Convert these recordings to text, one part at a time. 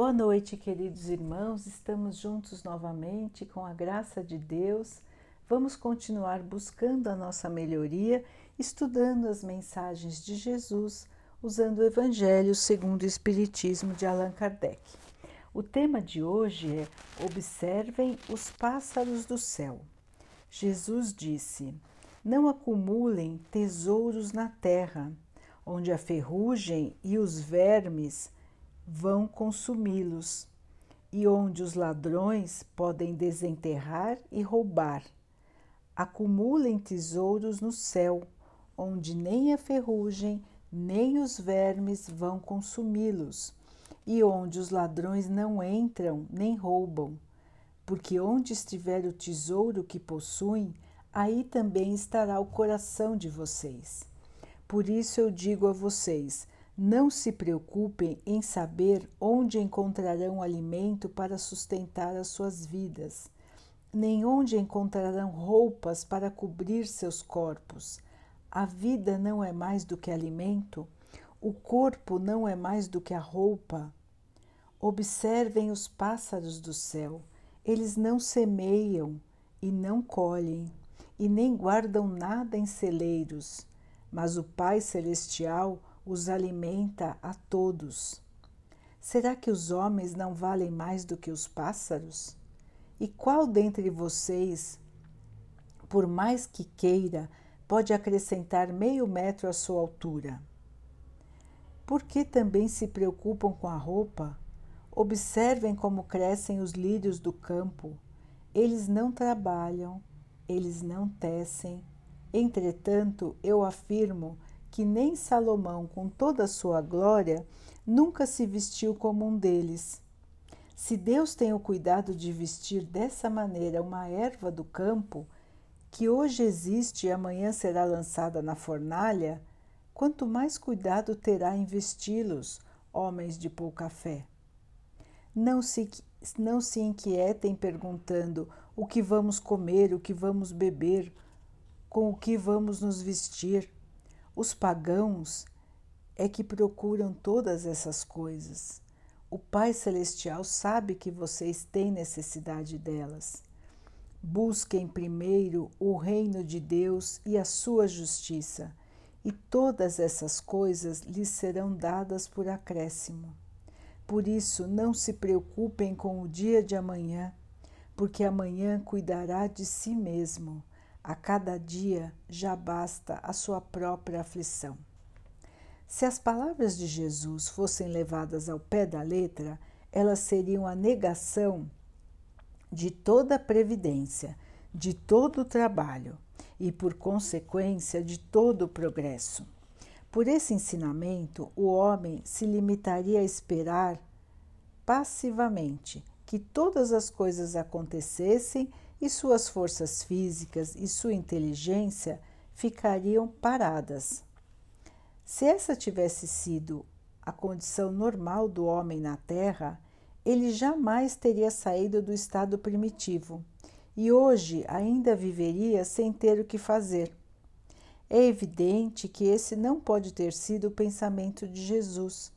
Boa noite, queridos irmãos. Estamos juntos novamente com a graça de Deus. Vamos continuar buscando a nossa melhoria, estudando as mensagens de Jesus, usando o Evangelho segundo o Espiritismo de Allan Kardec. O tema de hoje é Observem os pássaros do céu. Jesus disse: Não acumulem tesouros na terra, onde a ferrugem e os vermes vão consumi-los, e onde os ladrões podem desenterrar e roubar. Acumulem tesouros no céu, onde nem a ferrugem nem os vermes vão consumi-los, e onde os ladrões não entram nem roubam. Porque onde estiver o tesouro que possuem, aí também estará o coração de vocês. Por isso eu digo a vocês: não se preocupem em saber onde encontrarão alimento para sustentar as suas vidas, nem onde encontrarão roupas para cobrir seus corpos. A vida não é mais do que alimento, o corpo não é mais do que a roupa. Observem os pássaros do céu, eles não semeiam e não colhem, e nem guardam nada em celeiros, mas o Pai Celestial os alimenta a todos. Será que os homens não valem mais do que os pássaros? E qual dentre vocês, por mais que queira, pode acrescentar meio metro à sua altura? Por que também se preocupam com a roupa? Observem como crescem os lírios do campo. Eles não trabalham, eles não tecem. Entretanto, eu afirmo que nem Salomão, com toda a sua glória, nunca se vestiu como um deles. Se Deus tem o cuidado de vestir dessa maneira uma erva do campo, que hoje existe e amanhã será lançada na fornalha, quanto mais cuidado terá em vesti-los, homens de pouca fé. Não se, não se inquietem perguntando o que vamos comer, o que vamos beber, com o que vamos nos vestir os pagãos é que procuram todas essas coisas. O Pai Celestial sabe que vocês têm necessidade delas. Busquem primeiro o reino de Deus e a sua justiça, e todas essas coisas lhes serão dadas por acréscimo. Por isso, não se preocupem com o dia de amanhã, porque amanhã cuidará de si mesmo. A cada dia já basta a sua própria aflição. Se as palavras de Jesus fossem levadas ao pé da letra, elas seriam a negação de toda a previdência, de todo o trabalho e, por consequência, de todo o progresso. Por esse ensinamento, o homem se limitaria a esperar passivamente que todas as coisas acontecessem e suas forças físicas e sua inteligência ficariam paradas. Se essa tivesse sido a condição normal do homem na Terra, ele jamais teria saído do estado primitivo e hoje ainda viveria sem ter o que fazer. É evidente que esse não pode ter sido o pensamento de Jesus,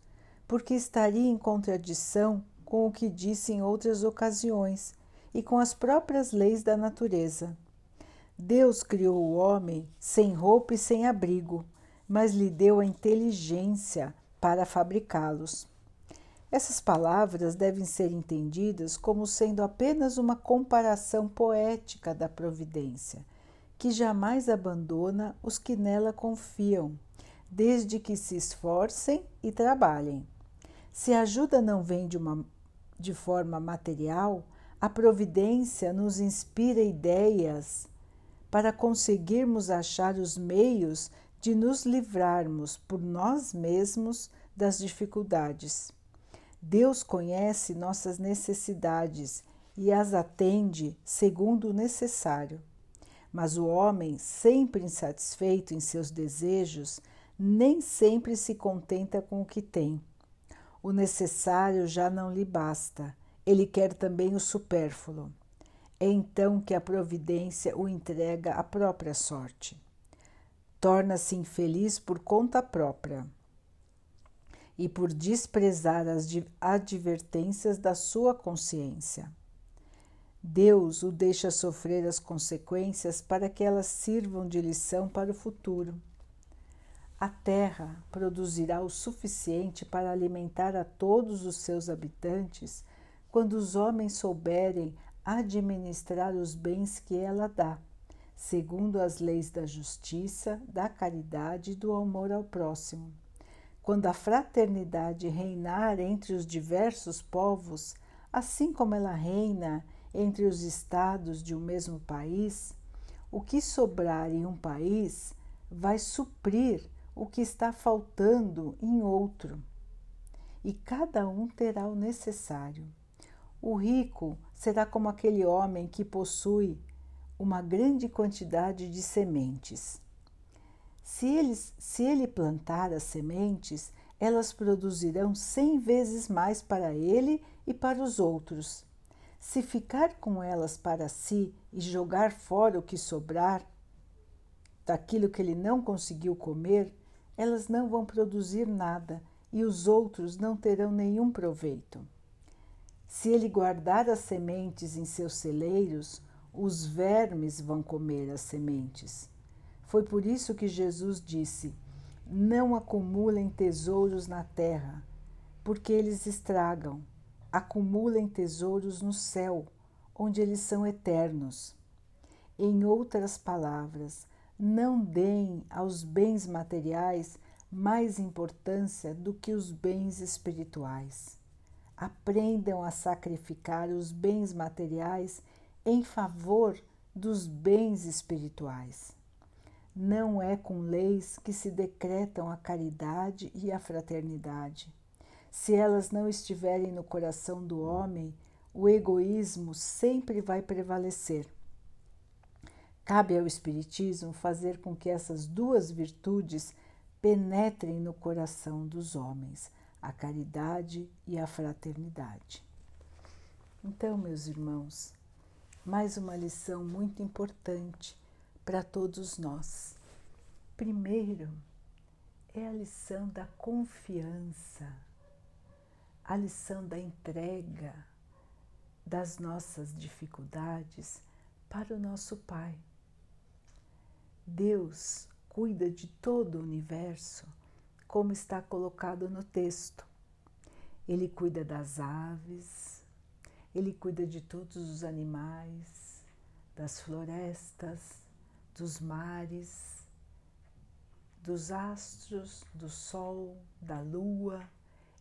porque estaria em contradição com o que disse em outras ocasiões e com as próprias leis da natureza. Deus criou o homem sem roupa e sem abrigo, mas lhe deu a inteligência para fabricá-los. Essas palavras devem ser entendidas como sendo apenas uma comparação poética da providência, que jamais abandona os que nela confiam, desde que se esforcem e trabalhem. Se a ajuda não vem de, uma, de forma material, a providência nos inspira ideias para conseguirmos achar os meios de nos livrarmos por nós mesmos das dificuldades. Deus conhece nossas necessidades e as atende segundo o necessário. Mas o homem, sempre insatisfeito em seus desejos, nem sempre se contenta com o que tem. O necessário já não lhe basta ele quer também o supérfluo. É então que a providência o entrega à própria sorte. Torna-se infeliz por conta própria. e por desprezar as advertências da sua consciência. Deus o deixa sofrer as consequências para que elas sirvam de lição para o futuro. A terra produzirá o suficiente para alimentar a todos os seus habitantes quando os homens souberem administrar os bens que ela dá, segundo as leis da justiça, da caridade e do amor ao próximo. Quando a fraternidade reinar entre os diversos povos, assim como ela reina entre os estados de um mesmo país, o que sobrar em um país vai suprir o que está faltando em outro, e cada um terá o necessário. O rico será como aquele homem que possui uma grande quantidade de sementes. Se ele, se ele plantar as sementes, elas produzirão cem vezes mais para ele e para os outros. Se ficar com elas para si e jogar fora o que sobrar daquilo que ele não conseguiu comer, elas não vão produzir nada e os outros não terão nenhum proveito. Se ele guardar as sementes em seus celeiros, os vermes vão comer as sementes. Foi por isso que Jesus disse: Não acumulem tesouros na terra, porque eles estragam. Acumulem tesouros no céu, onde eles são eternos. Em outras palavras, não deem aos bens materiais mais importância do que os bens espirituais. Aprendam a sacrificar os bens materiais em favor dos bens espirituais. Não é com leis que se decretam a caridade e a fraternidade. Se elas não estiverem no coração do homem, o egoísmo sempre vai prevalecer. Cabe ao Espiritismo fazer com que essas duas virtudes penetrem no coração dos homens, a caridade e a fraternidade. Então, meus irmãos, mais uma lição muito importante para todos nós. Primeiro, é a lição da confiança, a lição da entrega das nossas dificuldades para o nosso Pai. Deus cuida de todo o universo, como está colocado no texto. Ele cuida das aves, ele cuida de todos os animais, das florestas, dos mares, dos astros, do sol, da lua.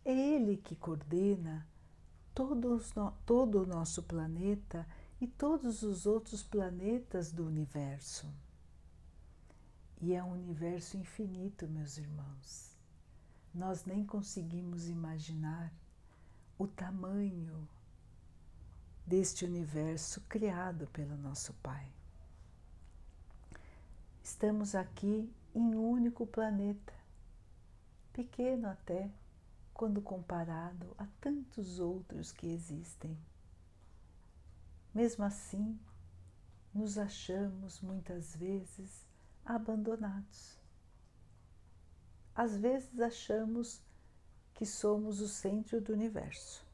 É Ele que coordena todos, todo o nosso planeta e todos os outros planetas do universo. E é um universo infinito, meus irmãos. Nós nem conseguimos imaginar o tamanho deste universo criado pelo nosso Pai. Estamos aqui em um único planeta, pequeno até quando comparado a tantos outros que existem. Mesmo assim, nos achamos muitas vezes abandonados. Às vezes achamos que somos o centro do universo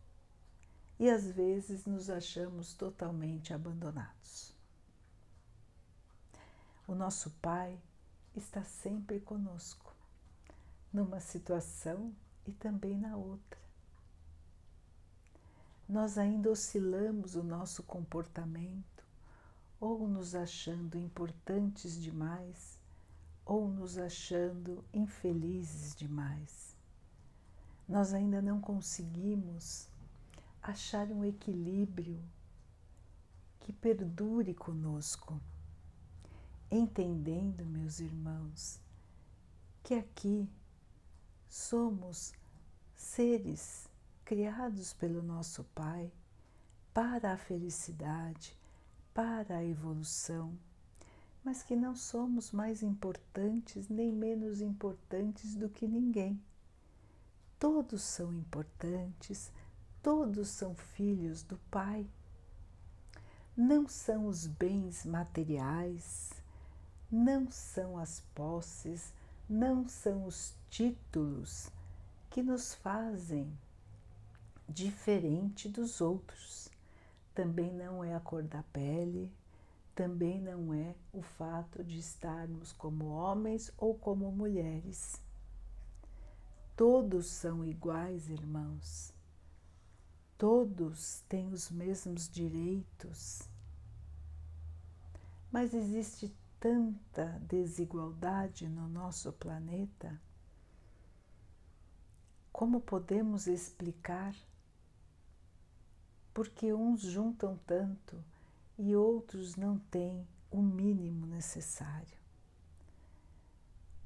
e às vezes nos achamos totalmente abandonados. O nosso Pai está sempre conosco, numa situação e também na outra. Nós ainda oscilamos o nosso comportamento ou nos achando importantes demais, ou nos achando infelizes demais. Nós ainda não conseguimos achar um equilíbrio que perdure conosco, entendendo, meus irmãos, que aqui somos seres criados pelo nosso Pai para a felicidade, para a evolução, mas que não somos mais importantes nem menos importantes do que ninguém. Todos são importantes, todos são filhos do Pai. Não são os bens materiais, não são as posses, não são os títulos que nos fazem diferente dos outros. Também não é a cor da pele, também não é o fato de estarmos como homens ou como mulheres. Todos são iguais, irmãos. Todos têm os mesmos direitos. Mas existe tanta desigualdade no nosso planeta. Como podemos explicar porque uns juntam tanto e outros não têm o mínimo necessário.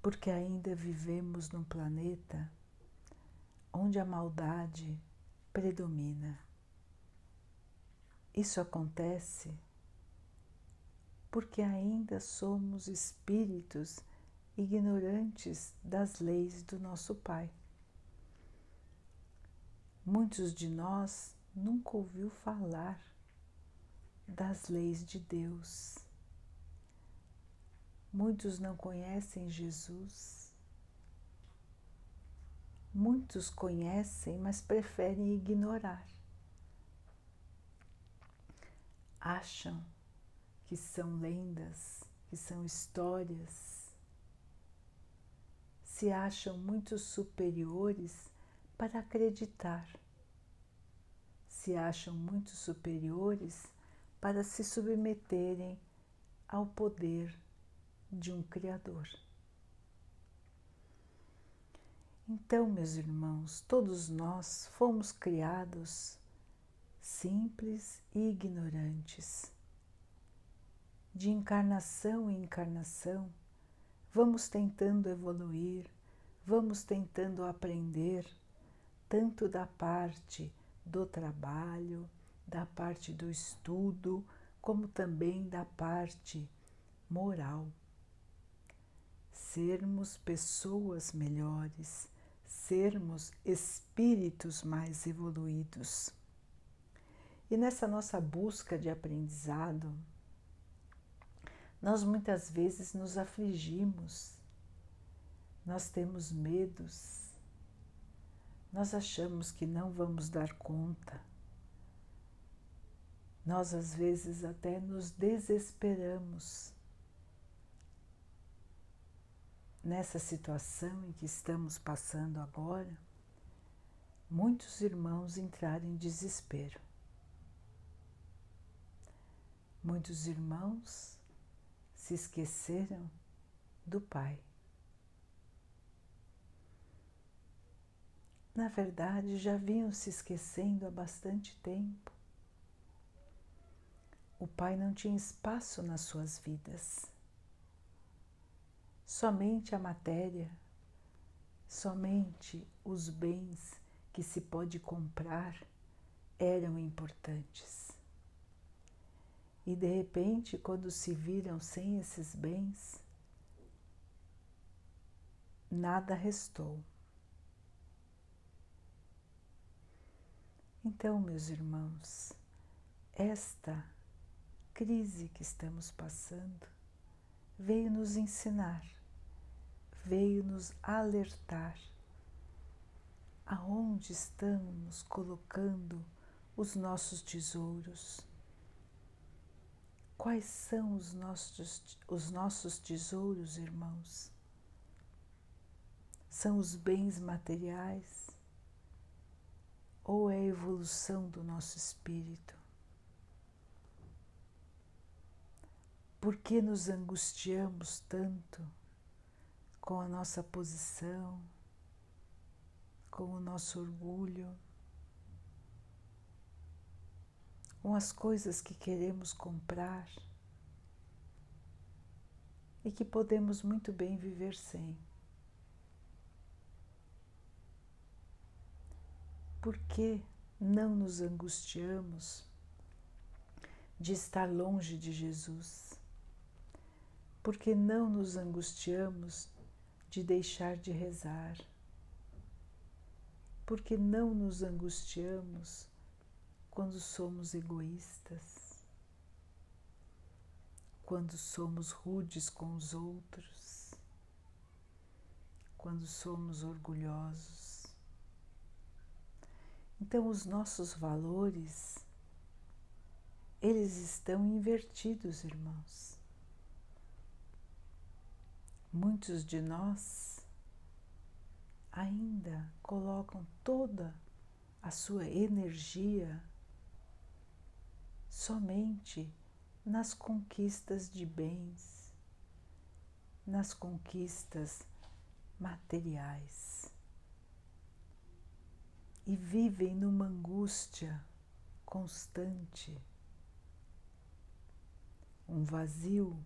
Porque ainda vivemos num planeta onde a maldade predomina. Isso acontece porque ainda somos espíritos ignorantes das leis do nosso Pai. Muitos de nós nunca ouviu falar das leis de Deus. Muitos não conhecem Jesus. Muitos conhecem, mas preferem ignorar. Acham que são lendas, que são histórias. Se acham muito superiores para acreditar se acham muito superiores para se submeterem ao poder de um Criador. Então, meus irmãos, todos nós fomos criados simples e ignorantes. De encarnação em encarnação, vamos tentando evoluir, vamos tentando aprender, tanto da parte do trabalho, da parte do estudo, como também da parte moral. Sermos pessoas melhores, sermos espíritos mais evoluídos. E nessa nossa busca de aprendizado, nós muitas vezes nos afligimos, nós temos medos, nós achamos que não vamos dar conta. Nós às vezes até nos desesperamos nessa situação em que estamos passando agora. Muitos irmãos entraram em desespero. Muitos irmãos se esqueceram do Pai. na verdade, já vinham se esquecendo há bastante tempo. O Pai não tinha espaço nas suas vidas. Somente a matéria, somente os bens que se pode comprar eram importantes. E de repente, quando se viram sem esses bens, nada restou. Então, meus irmãos, esta crise que estamos passando veio nos ensinar, veio nos alertar aonde estamos colocando os nossos tesouros. Quais são os nossos, os nossos tesouros, irmãos? São os bens materiais? ou é a evolução do nosso espírito? Por que nos angustiamos tanto com a nossa posição, com o nosso orgulho, com as coisas que queremos comprar e que podemos muito bem viver sem? Por que não nos angustiamos de estar longe de Jesus? Por que não nos angustiamos de deixar de rezar? Por que não nos angustiamos quando somos egoístas? Quando somos rudes com os outros? Quando somos orgulhosos? Então, os nossos valores, eles estão invertidos, irmãos. Muitos de nós ainda colocam toda a sua energia somente nas conquistas de bens, nas conquistas materiais. E vivem numa angústia constante, um vazio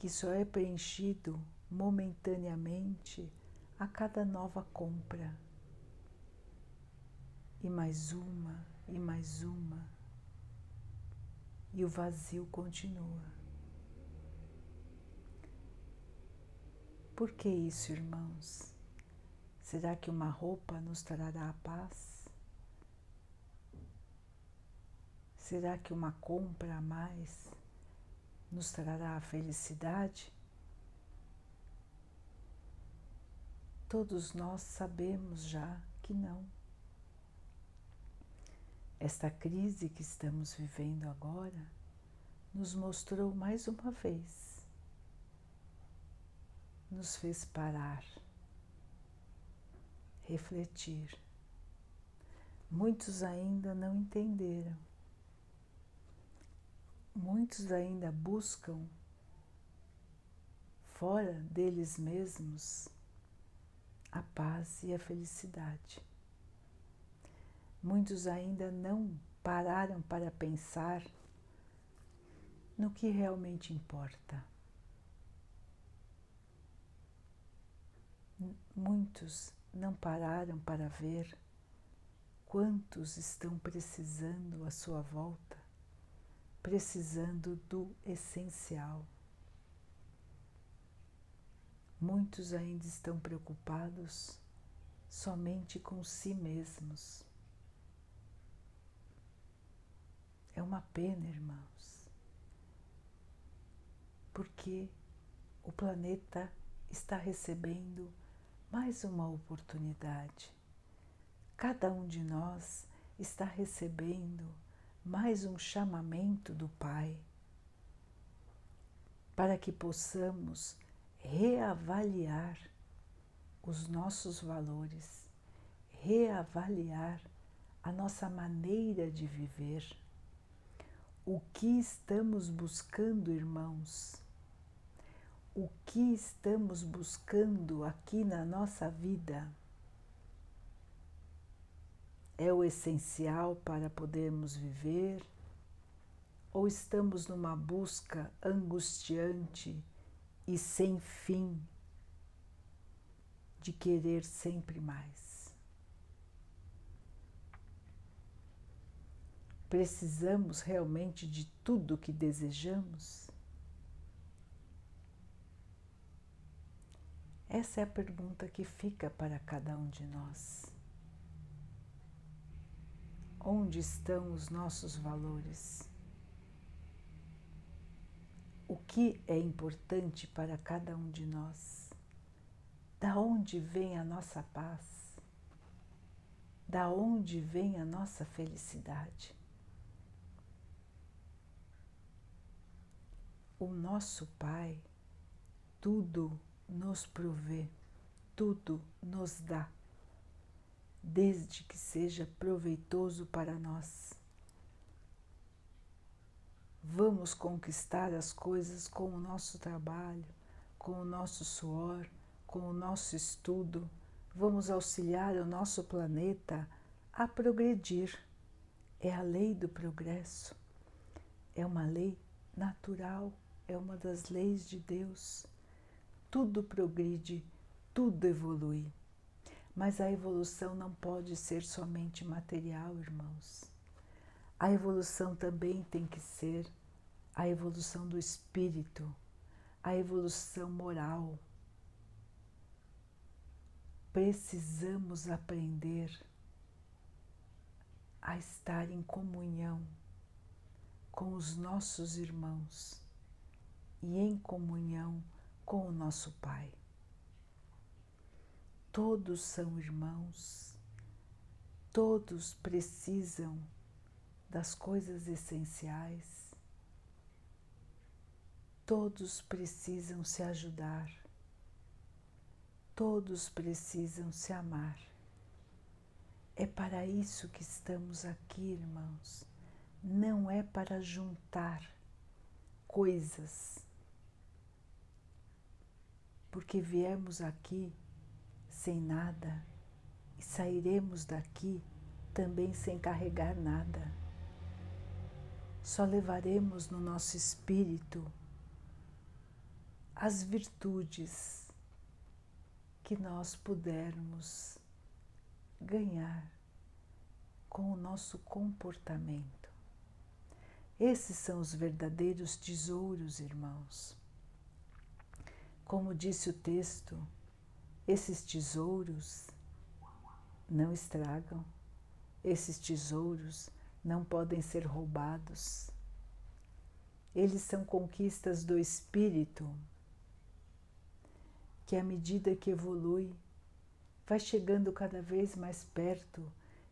que só é preenchido momentaneamente a cada nova compra. E mais uma, e mais uma. E o vazio continua. Por que isso, irmãos? Será que uma roupa nos trará a paz? Será que uma compra a mais nos trará a felicidade? Todos nós sabemos já que não. Esta crise que estamos vivendo agora nos mostrou mais uma vez, nos fez parar refletir. Muitos ainda não entenderam. Muitos ainda buscam fora deles mesmos a paz e a felicidade. Muitos ainda não pararam para pensar no que realmente importa. Muitos não pararam para ver quantos estão precisando à sua volta, precisando do essencial. Muitos ainda estão preocupados somente com si mesmos. É uma pena, irmãos, porque o planeta está recebendo mais uma oportunidade. Cada um de nós está recebendo mais um chamamento do Pai para que possamos reavaliar os nossos valores, reavaliar a nossa maneira de viver. O que estamos buscando, irmãos? o que estamos buscando aqui na nossa vida é o essencial para podermos viver ou estamos numa busca angustiante e sem fim de querer sempre mais? Precisamos realmente de tudo que desejamos? Essa é a pergunta que fica para cada um de nós. Onde estão os nossos valores? O que é importante para cada um de nós? Da onde vem a nossa paz? Da onde vem a nossa felicidade? O nosso Pai, tudo nos provê, tudo nos dá, desde que seja proveitoso para nós. Vamos conquistar as coisas com o nosso trabalho, com o nosso suor, com o nosso estudo. Vamos auxiliar o nosso planeta a progredir. É a lei do progresso. É uma lei natural, é uma das leis de Deus tudo progride, tudo evolui. Mas a evolução não pode ser somente material, irmãos. A evolução também tem que ser a evolução do espírito, a evolução moral. Precisamos aprender a estar em comunhão com os nossos irmãos e em comunhão com o nosso Pai. Todos são irmãos, todos precisam das coisas essenciais, todos precisam se ajudar, todos precisam se amar. É para isso que estamos aqui, irmãos. Não é para juntar coisas, porque viemos aqui sem nada e sairemos daqui também sem carregar nada. Só levaremos no nosso espírito as virtudes que nós pudermos ganhar com o nosso comportamento. Esses são os verdadeiros tesouros, irmãos. Como disse o texto, esses tesouros não estragam, esses tesouros não podem ser roubados. Eles são conquistas do espírito que, à medida que evolui, vai chegando cada vez mais perto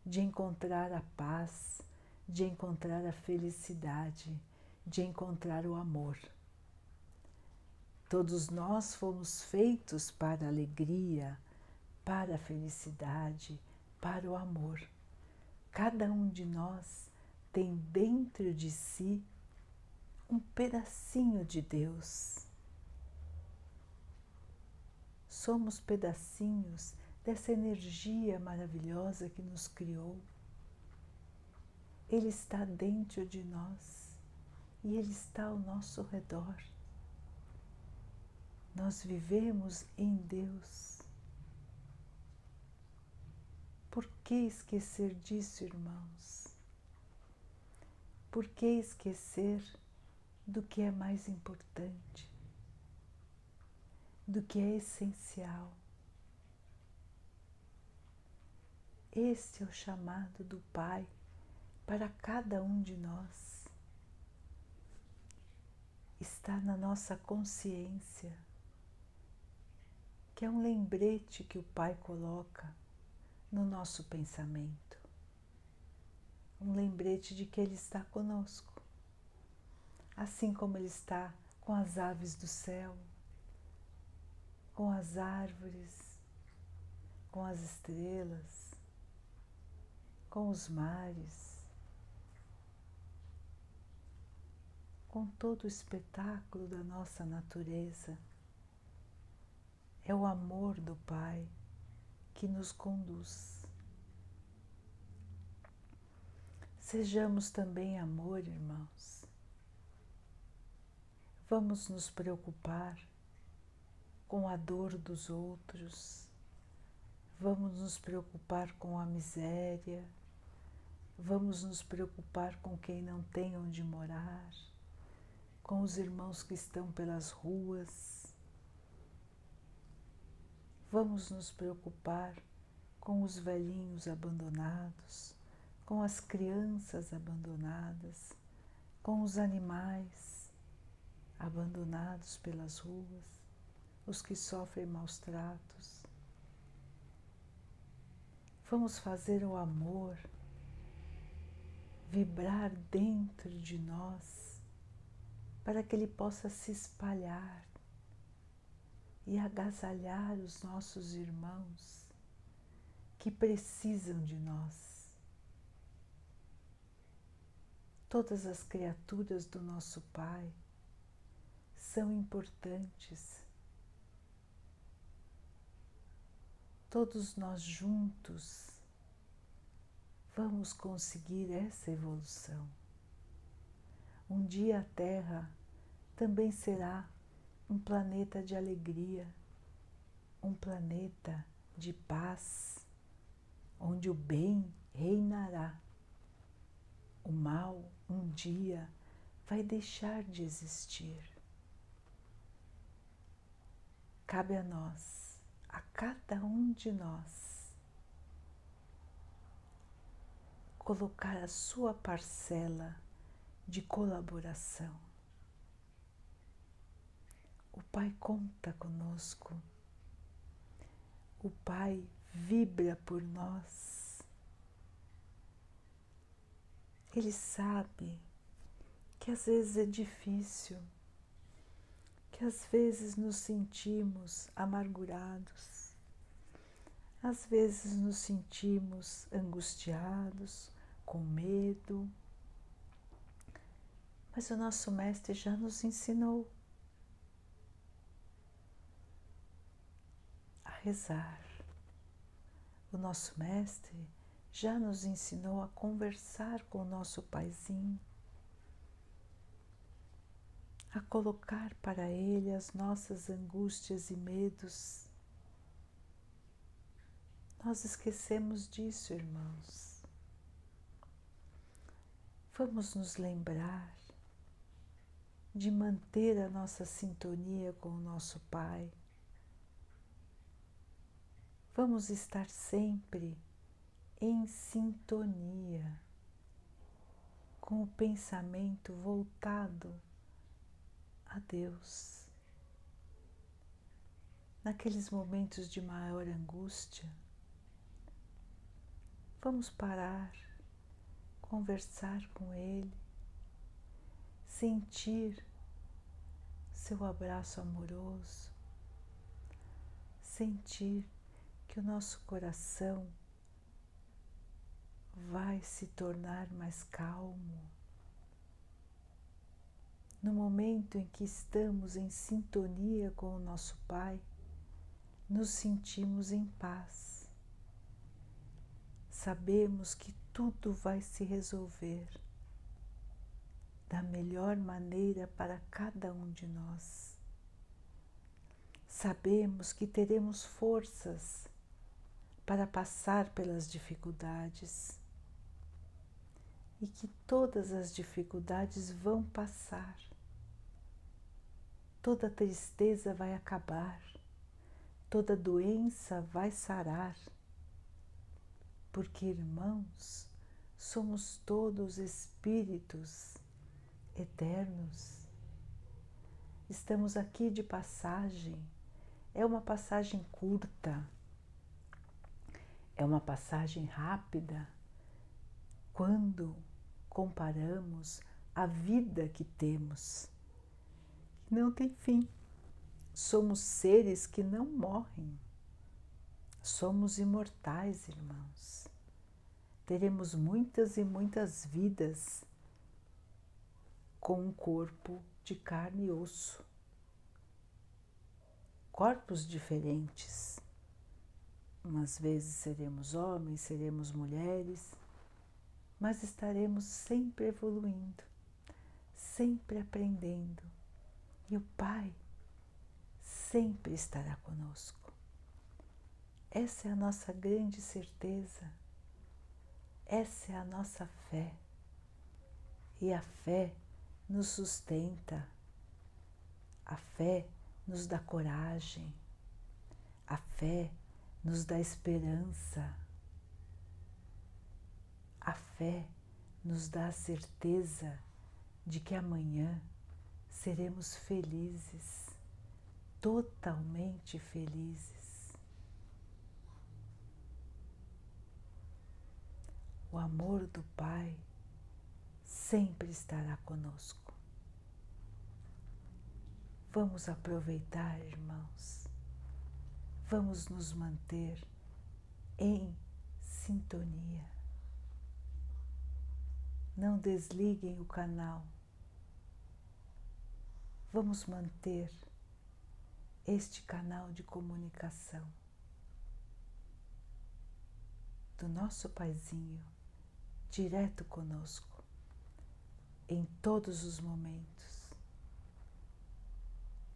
de encontrar a paz, de encontrar a felicidade, de encontrar o amor. Todos nós fomos feitos para a alegria, para a felicidade, para o amor. Cada um de nós tem dentro de si um pedacinho de Deus. Somos pedacinhos dessa energia maravilhosa que nos criou. Ele está dentro de nós e ele está ao nosso redor. Nós vivemos em Deus. Por que esquecer disso, irmãos? Por que esquecer do que é mais importante, do que é essencial? Esse é o chamado do Pai para cada um de nós. Está na nossa consciência que é um lembrete que o Pai coloca no nosso pensamento. Um lembrete de que Ele está conosco, assim como Ele está com as aves do céu, com as árvores, com as estrelas, com os mares, com todo o espetáculo da nossa natureza é o amor do Pai que nos conduz. Sejamos também amor, irmãos. Vamos nos preocupar com a dor dos outros, vamos nos preocupar com a miséria, vamos nos preocupar com quem não tem onde morar, com os irmãos que estão pelas ruas Vamos nos preocupar com os velhinhos abandonados, com as crianças abandonadas, com os animais abandonados pelas ruas, os que sofrem maus tratos. Vamos fazer o amor vibrar dentro de nós para que ele possa se espalhar e agasalhar os nossos irmãos que precisam de nós. Todas as criaturas do nosso Pai são importantes. Todos nós juntos vamos conseguir essa evolução. Um dia a Terra também será um planeta de alegria, um planeta de paz, onde o bem reinará. O mal um dia vai deixar de existir. Cabe a nós, a cada um de nós, colocar a sua parcela de colaboração o Pai conta conosco. o Pai vibra por nós. Ele sabe que às vezes é difícil, que às vezes nos sentimos amargurados, às vezes nos sentimos angustiados, com medo. Mas o nosso Mestre já nos ensinou rezar. O nosso Mestre já nos ensinou a conversar com o nosso Paizinho, a colocar para Ele as nossas angústias e medos. Nós esquecemos disso, irmãos. Vamos nos lembrar de manter a nossa sintonia com o nosso Pai. Vamos estar sempre em sintonia com o pensamento voltado a Deus. Naqueles momentos de maior angústia, vamos parar, conversar com Ele, sentir seu abraço amoroso, sentir que o nosso coração vai se tornar mais calmo. No momento em que estamos em sintonia com o nosso Pai, nos sentimos em paz. Sabemos que tudo vai se resolver da melhor maneira para cada um de nós. Sabemos que teremos forças para passar pelas dificuldades. E que todas as dificuldades vão passar, toda tristeza vai acabar, toda doença vai sarar, porque irmãos, somos todos espíritos eternos. Estamos aqui de passagem, é uma passagem curta é uma passagem rápida quando comparamos a vida que temos, que não tem fim. Somos seres que não morrem. Somos imortais, irmãos. Teremos muitas e muitas vidas com um corpo de carne e osso. Corpos diferentes Umas vezes seremos homens, seremos mulheres, mas estaremos sempre evoluindo, sempre aprendendo. E o Pai sempre estará conosco. Essa é a nossa grande certeza, essa é a nossa fé. E a fé nos sustenta, a fé nos dá coragem, a fé nos dá esperança. A fé nos dá a certeza de que amanhã seremos felizes, totalmente felizes. O amor do Pai sempre estará conosco. Vamos aproveitar, irmãos vamos nos manter em sintonia. Não desliguem o canal. Vamos manter este canal de comunicação do nosso Paizinho direto conosco em todos os momentos,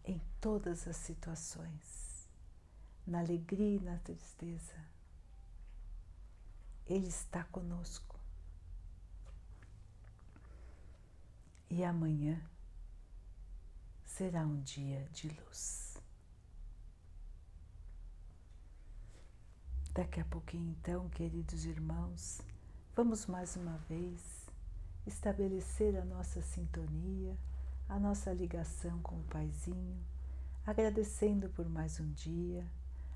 em todas as situações na alegria e na tristeza. Ele está conosco. E amanhã será um dia de luz. Daqui a pouquinho, então, queridos irmãos, vamos mais uma vez estabelecer a nossa sintonia, a nossa ligação com o Paizinho, agradecendo por mais um dia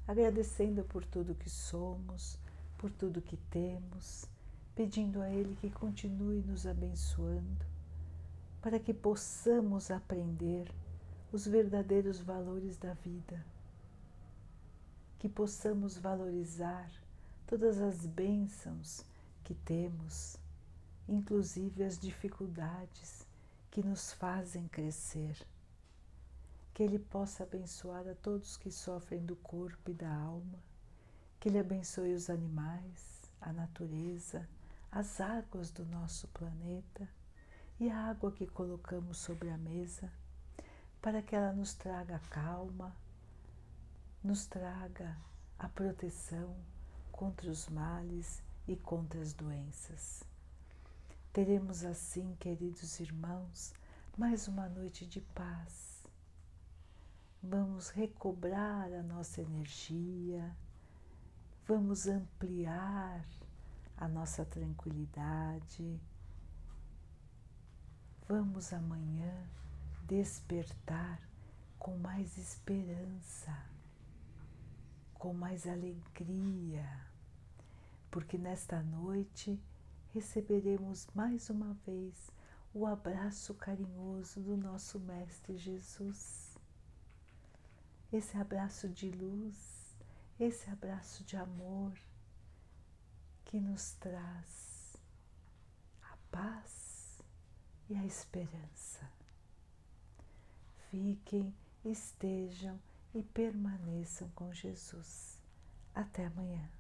agradecendo por tudo que somos, por tudo que temos, pedindo a Ele que continue nos abençoando, para que possamos aprender os verdadeiros valores da vida, que possamos valorizar todas as bênçãos que temos, inclusive as dificuldades que nos fazem crescer. Que Ele possa abençoar a todos que sofrem do corpo e da alma, que Ele abençoe os animais, a natureza, as águas do nosso planeta e a água que colocamos sobre a mesa para que ela nos traga calma, nos traga a proteção contra os males e contra as doenças. Teremos assim, queridos irmãos, mais uma noite de paz. Vamos recobrar a nossa energia, vamos ampliar a nossa tranquilidade. Vamos amanhã despertar com mais esperança, com mais alegria, porque nesta noite receberemos mais uma vez o abraço carinhoso do nosso Mestre Jesus. Esse abraço de luz, esse abraço de amor que nos traz a paz e a esperança fiquem, estejam e permaneçam com Jesus. Até amanhã.